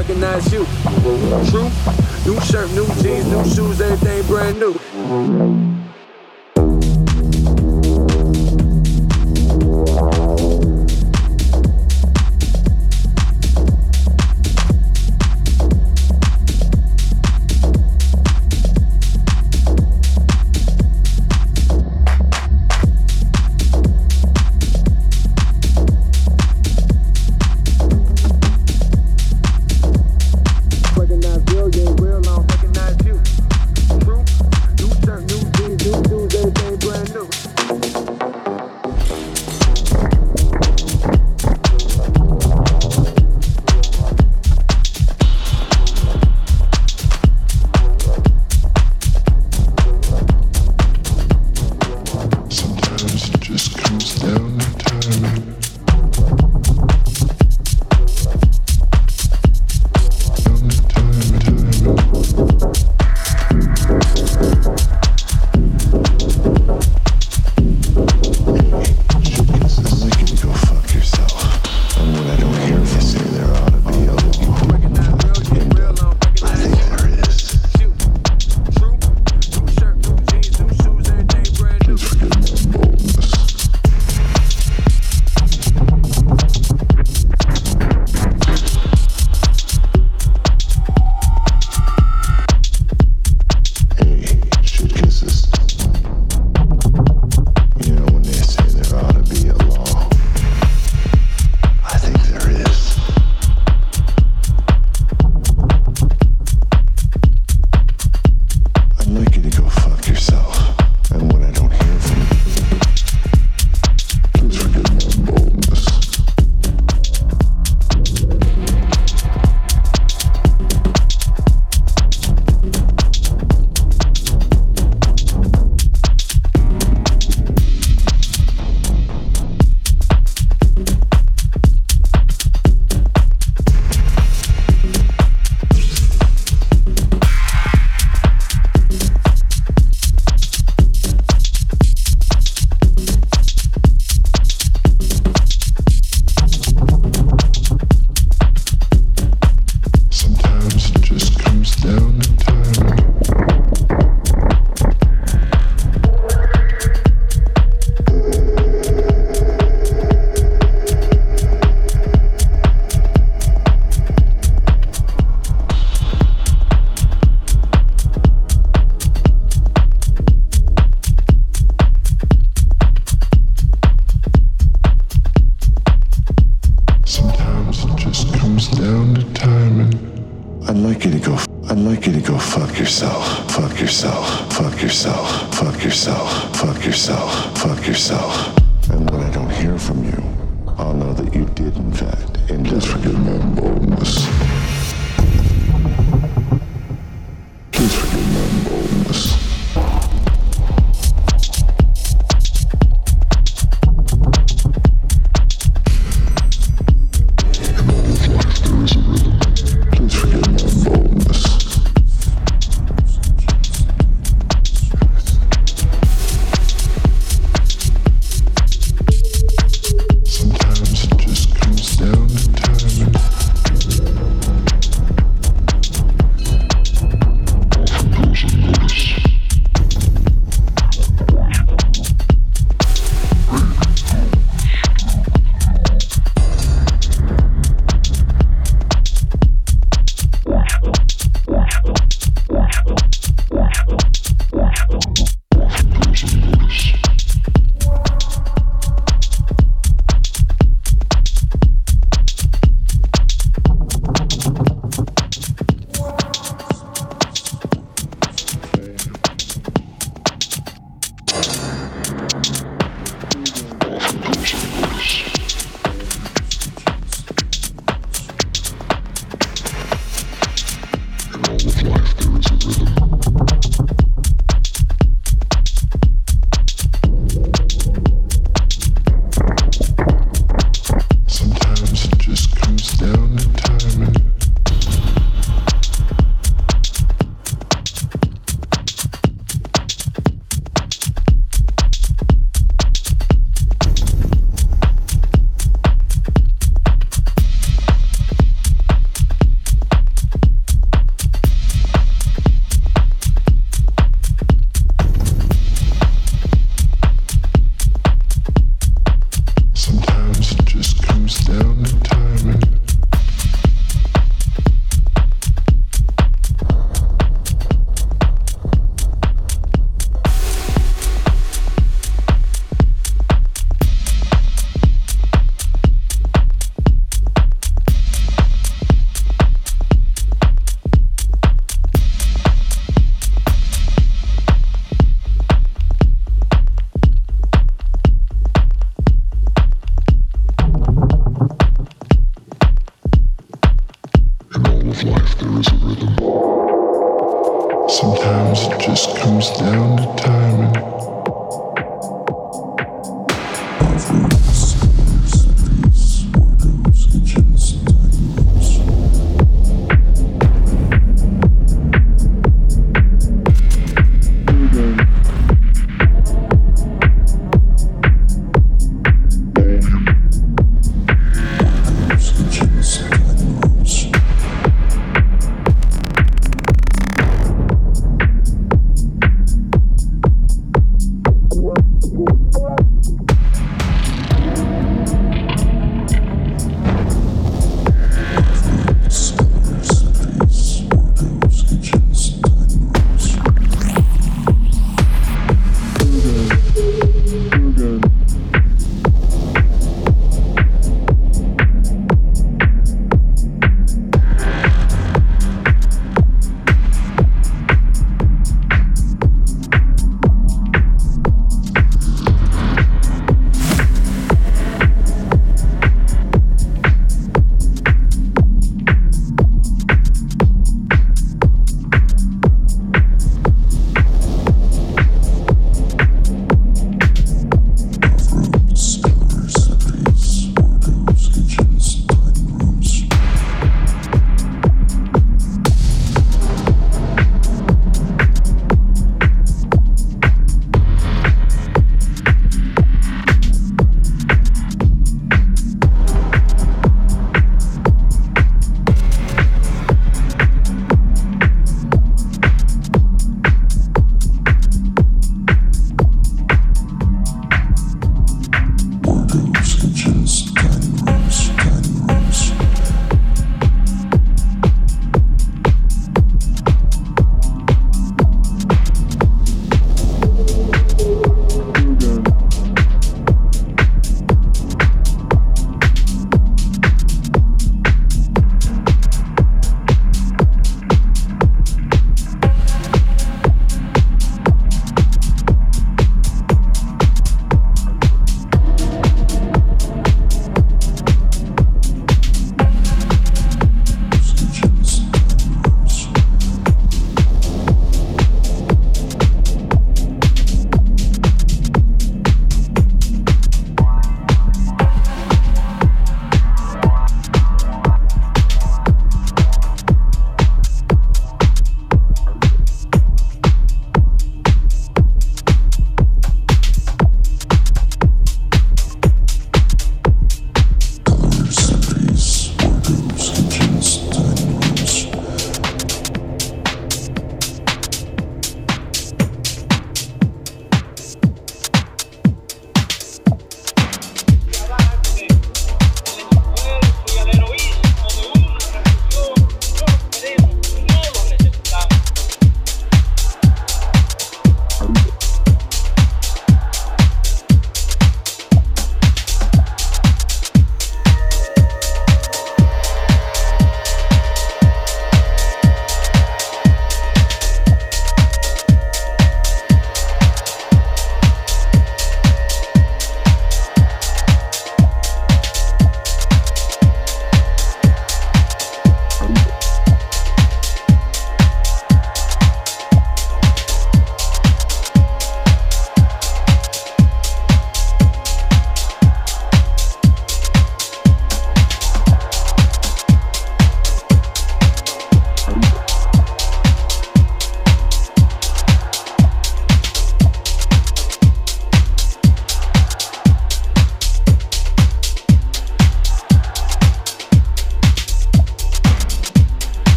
recognize you. True? New shirt, new jeans, new shoes, everything brand new.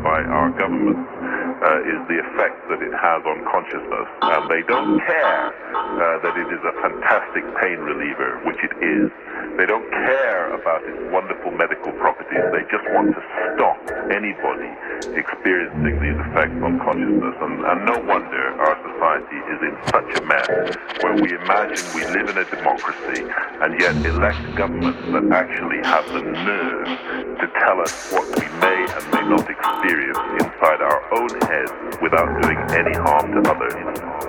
by our government uh, is the effect that it has on consciousness. And they don't care uh, that it is a fantastic pain reliever, which it is. They don't care about its wonderful medical properties. They just want to anybody experiencing these effects on consciousness. And, and, no wonder our society is in such a mess where we imagine we live in a democracy and yet elect governments that actually have the nerve to tell us what we may and may not experience inside our own heads without doing any harm to others.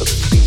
the